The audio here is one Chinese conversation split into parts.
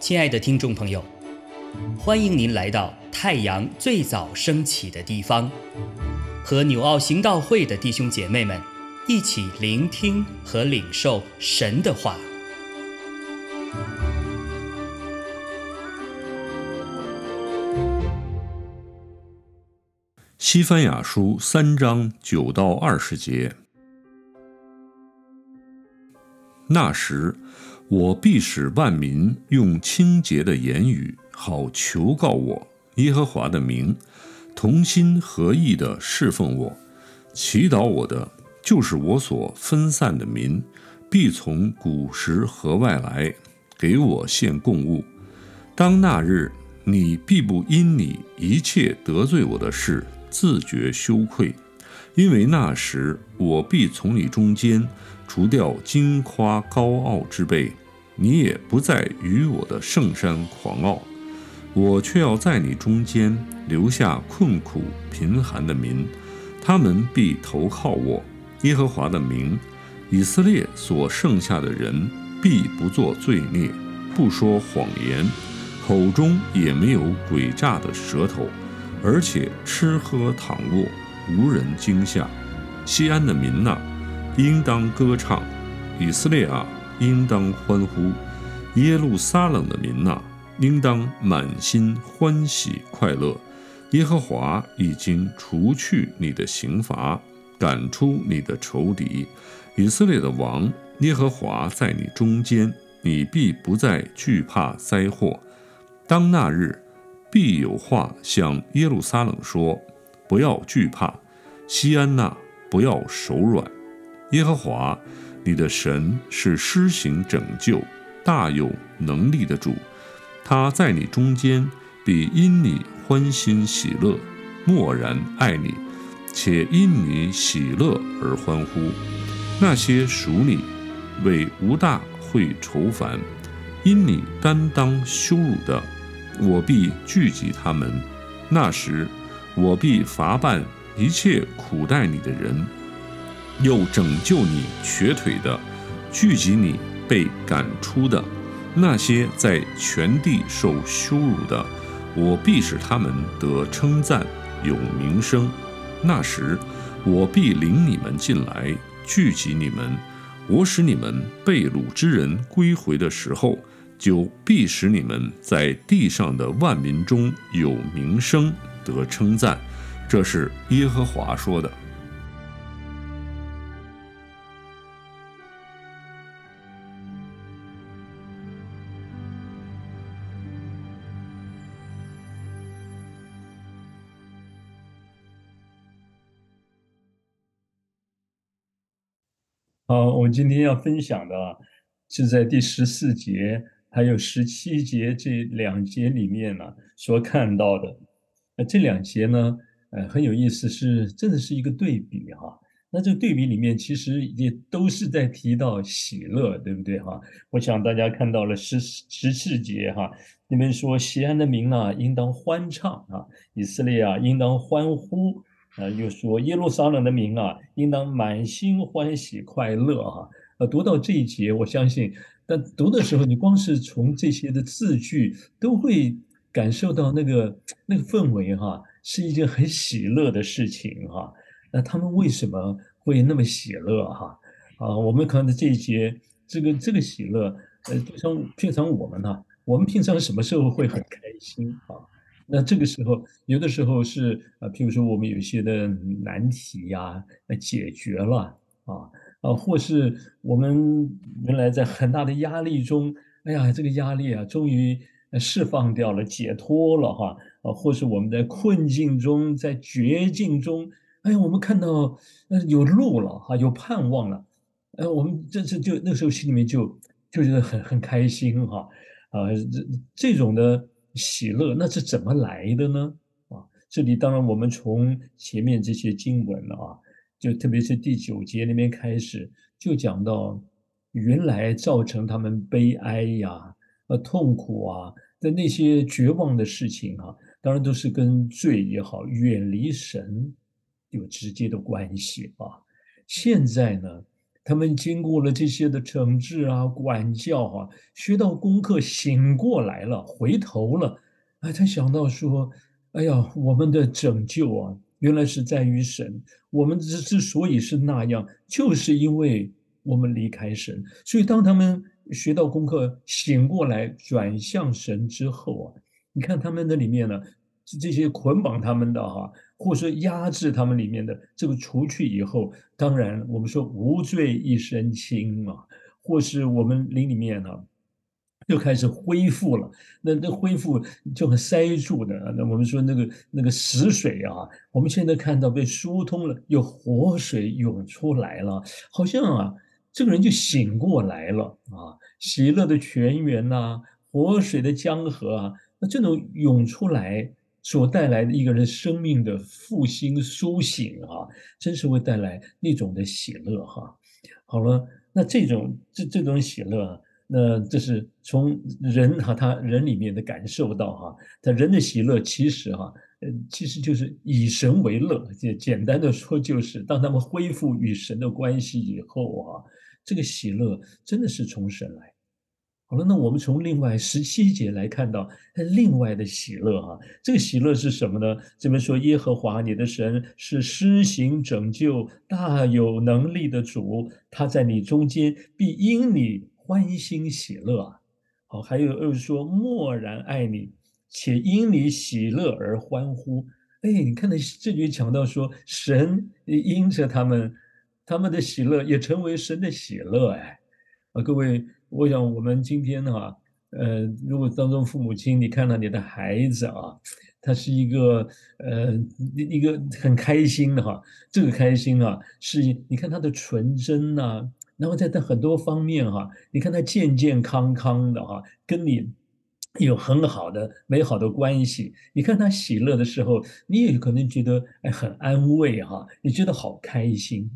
亲爱的听众朋友，欢迎您来到太阳最早升起的地方，和纽奥行道会的弟兄姐妹们一起聆听和领受神的话。西番雅书三章九到二十节，那时。我必使万民用清洁的言语，好求告我耶和华的名，同心合意的侍奉我，祈祷我的，就是我所分散的民，必从古时河外来，给我献供物。当那日，你必不因你一切得罪我的事自觉羞愧，因为那时我必从你中间除掉矜夸高傲之辈。你也不再与我的圣山狂傲，我却要在你中间留下困苦贫寒的民，他们必投靠我。耶和华的名，以色列所剩下的人必不作罪孽，不说谎言，口中也没有诡诈的舌头，而且吃喝躺卧无人惊吓。西安的民呐，应当歌唱；以色列啊。应当欢呼，耶路撒冷的民呐，应当满心欢喜快乐。耶和华已经除去你的刑罚，赶出你的仇敌。以色列的王耶和华在你中间，你必不再惧怕灾祸。当那日，必有话向耶路撒冷说：不要惧怕，西安呐，不要手软。耶和华。你的神是施行拯救、大有能力的主，他在你中间，必因你欢欣喜乐，默然爱你，且因你喜乐而欢呼。那些属你、为无大会愁烦，因你担当羞辱的，我必聚集他们。那时，我必罚办一切苦待你的人。又拯救你瘸腿的，聚集你被赶出的那些在全地受羞辱的，我必使他们得称赞，有名声。那时，我必领你们进来，聚集你们。我使你们被掳之人归回的时候，就必使你们在地上的万民中有名声，得称赞。这是耶和华说的。好，我们今天要分享的是在第十四节还有十七节这两节里面呢所看到的。呃，这两节呢，呃，很有意思，是真的是一个对比哈。那这个对比里面其实也都是在提到喜乐，对不对哈？我想大家看到了十十四节哈，你们说西安的民啊，应当欢唱啊，以色列啊，应当欢呼。啊，又说耶路撒冷的民啊，应当满心欢喜快乐哈。呃，读到这一节，我相信，但读的时候，你光是从这些的字句，都会感受到那个那个氛围哈，是一件很喜乐的事情哈。那他们为什么会那么喜乐哈？啊，我们看的这一节，这个这个喜乐，呃，就像平常我们呢，我们平常什么时候会很开心啊？那这个时候，有的时候是啊，譬如说我们有些的难题呀，解决了啊啊，或是我们原来在很大的压力中，哎呀，这个压力啊，终于释放掉了，解脱了哈啊，或是我们在困境中，在绝境中，哎呀，我们看到呃有路了哈，有盼望了，呃，我们这次就那时候心里面就就觉得很很开心哈啊，这这种的。喜乐那是怎么来的呢？啊，这里当然我们从前面这些经文了啊，就特别是第九节那边开始，就讲到原来造成他们悲哀呀、呃痛苦啊的那些绝望的事情啊，当然都是跟罪也好、远离神有直接的关系啊。现在呢，他们经过了这些的惩治啊、管教啊，学到功课，醒过来了，回头了，啊，才想到说，哎呀，我们的拯救啊，原来是在于神。我们之之所以是那样，就是因为我们离开神。所以当他们学到功课，醒过来，转向神之后啊，你看他们的里面呢，这些捆绑他们的哈。或者说压制他们里面的这个除去以后，当然我们说无罪一身轻嘛，或是我们灵里面呢又开始恢复了，那那恢复就很塞住的，那我们说那个那个死水啊，我们现在看到被疏通了，有活水涌出来了，好像啊这个人就醒过来了啊，喜乐的泉源呐，活水的江河啊，那这种涌出来。所带来的一个人生命的复兴苏醒啊，真是会带来那种的喜乐哈。好了，那这种这这种喜乐啊，那这是从人哈他人里面的感受到哈，他人的喜乐其实哈，呃，其实就是以神为乐。简简单的说，就是当他们恢复与神的关系以后啊，这个喜乐真的是从神来。好了，那我们从另外十七节来看到另外的喜乐哈，这个喜乐是什么呢？这边说耶和华你的神是施行拯救、大有能力的主，他在你中间必因你欢欣喜乐啊。好，还有又说默然爱你，且因你喜乐而欢呼。哎，你看到这句强调说神因着他们，他们的喜乐也成为神的喜乐。哎，啊，各位。我想，我们今天哈，呃，如果当中父母亲，你看到你的孩子啊，他是一个呃，一一个很开心的哈，这个开心啊，是你看他的纯真呐，然后在他很多方面哈，你看他健健康康的哈，跟你有很好的美好的关系，你看他喜乐的时候，你也可能觉得哎很安慰哈，你觉得好开心，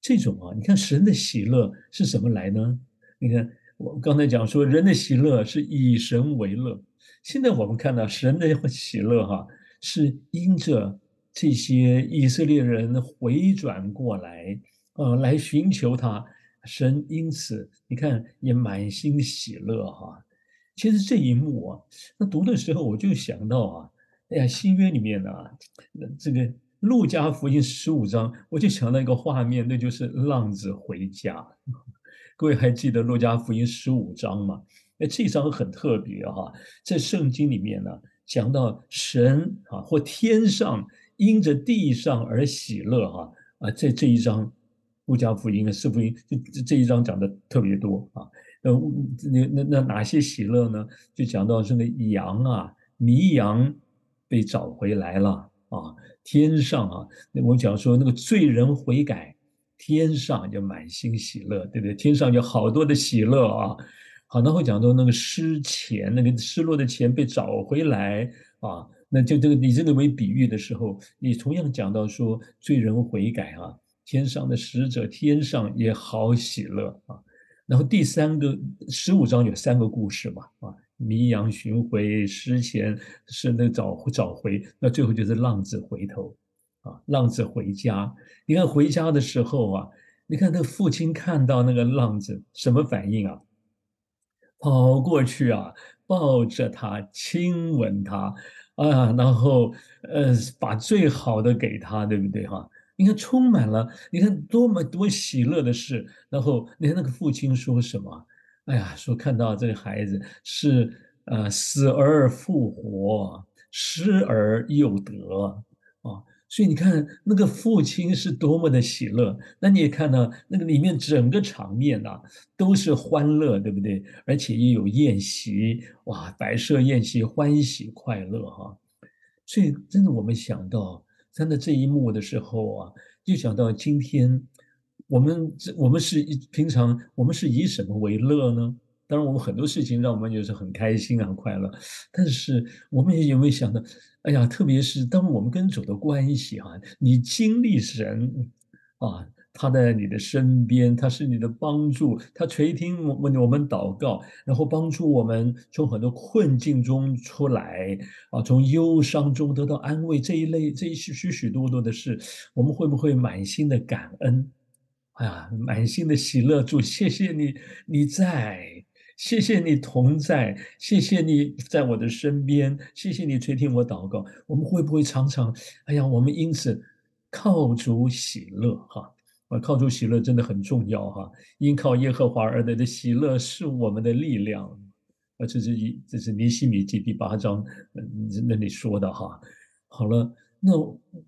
这种啊，你看神的喜乐是什么来呢？你看，我刚才讲说，人的喜乐是以神为乐。现在我们看到神的喜乐，哈，是因着这些以色列人回转过来，呃，来寻求他，神因此你看也满心喜乐，哈。其实这一幕啊，那读的时候我就想到啊，哎呀，新约里面啊，这个路加福音十五章，我就想到一个画面，那就是浪子回家。各位还记得《路加福音》十五章吗？哎，这一章很特别哈，在圣经里面呢，讲到神啊或天上因着地上而喜乐哈啊，在这一章《路加福音》和《四福音》这这一章讲的特别多啊。那那那那哪些喜乐呢？就讲到这个羊啊，迷羊被找回来了啊，天上啊，那我讲说那个罪人悔改。天上就满心喜乐，对不对？天上有好多的喜乐啊！好，然后讲到那个失钱，那个失落的钱被找回来啊，那就这个以这个为比喻的时候，你同样讲到说罪人悔改啊，天上的使者天上也好喜乐啊。然后第三个十五章有三个故事嘛啊，迷羊寻回，失钱是那找找回，那最后就是浪子回头。啊，浪子回家，你看回家的时候啊，你看那父亲看到那个浪子什么反应啊？跑过去啊，抱着他，亲吻他，啊，然后呃，把最好的给他，对不对哈？你看充满了，你看多么多喜乐的事。然后你看那个父亲说什么？哎呀，说看到这个孩子是呃死而复活，失而又得啊。所以你看那个父亲是多么的喜乐，那你也看到那个里面整个场面呐，都是欢乐，对不对？而且也有宴席，哇，摆设宴席，欢喜快乐哈。所以真的，我们想到真的这一幕的时候啊，就想到今天我们这我们是平常我们是以什么为乐呢？当然，我们很多事情让我们就是很开心、很快乐，但是我们也有没有想到，哎呀，特别是当我们跟主的关系啊，你经历神啊，他在你的身边，他是你的帮助，他垂听我们我们祷告，然后帮助我们从很多困境中出来啊，从忧伤中得到安慰，这一类这一许许许多多的事，我们会不会满心的感恩？哎呀，满心的喜乐，主，谢谢你，你在，谢谢你同在，谢谢你在我的身边，谢谢你垂听我祷告。我们会不会常常，哎呀，我们因此靠主喜乐哈？啊，靠主喜乐真的很重要哈。因靠耶和华而来的喜乐是我们的力量。啊，这是一，这是尼西米记第八章那里说的哈。好了。那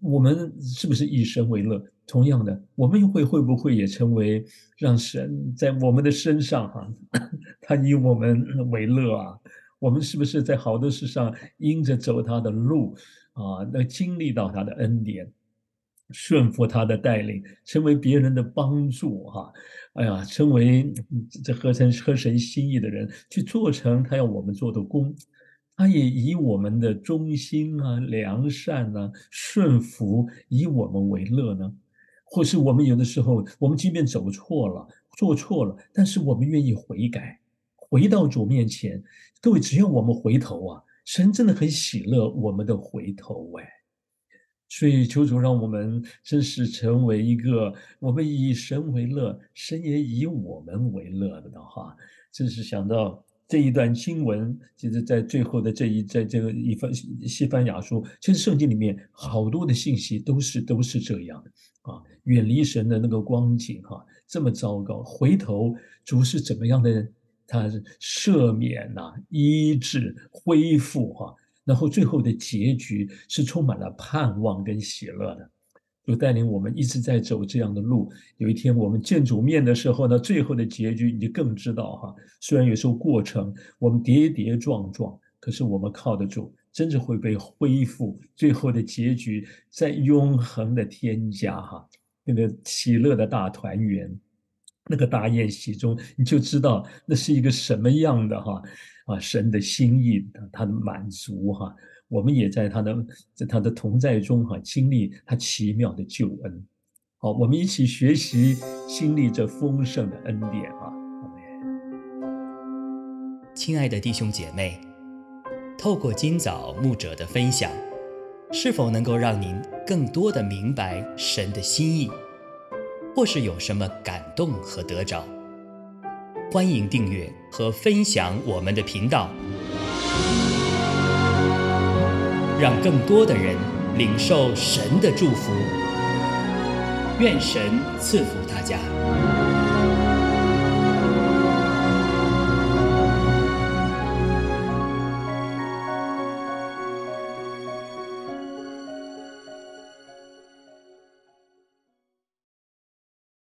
我们是不是以神为乐？同样的，我们会会不会也成为让神在我们的身上哈，他以我们为乐啊？我们是不是在好多事上因着走他的路啊，那经历到他的恩典，顺服他的带领，成为别人的帮助哈？哎呀，成为这合成合神心意的人，去做成他要我们做的工。他也以我们的忠心啊、良善啊、顺服，以我们为乐呢？或是我们有的时候，我们即便走错了、做错了，但是我们愿意悔改，回到主面前。各位，只要我们回头啊，神真的很喜乐我们的回头哎。所以求主让我们真是成为一个我们以神为乐，神也以我们为乐的话，真是想到。这一段经文，其实在最后的这一，在这个一番西班牙书，其实圣经里面好多的信息都是都是这样的啊，远离神的那个光景哈，这么糟糕，回头主是怎么样的？他赦免呐，医治、恢复哈，然后最后的结局是充满了盼望跟喜乐的。就带领我们一直在走这样的路。有一天我们见主面的时候呢，最后的结局你就更知道哈。虽然有时候过程我们跌跌撞撞，可是我们靠得住，真的会被恢复。最后的结局在永恒的天家哈，那个喜乐的大团圆，那个大宴席中，你就知道那是一个什么样的哈啊神的心意，他的满足哈。我们也在他的在他的同在中哈，经历他奇妙的救恩。好，我们一起学习，经历这丰盛的恩典啊！亲爱的弟兄姐妹，透过今早牧者的分享，是否能够让您更多的明白神的心意，或是有什么感动和得着？欢迎订阅和分享我们的频道。让更多的人领受神的祝福，愿神赐福大家。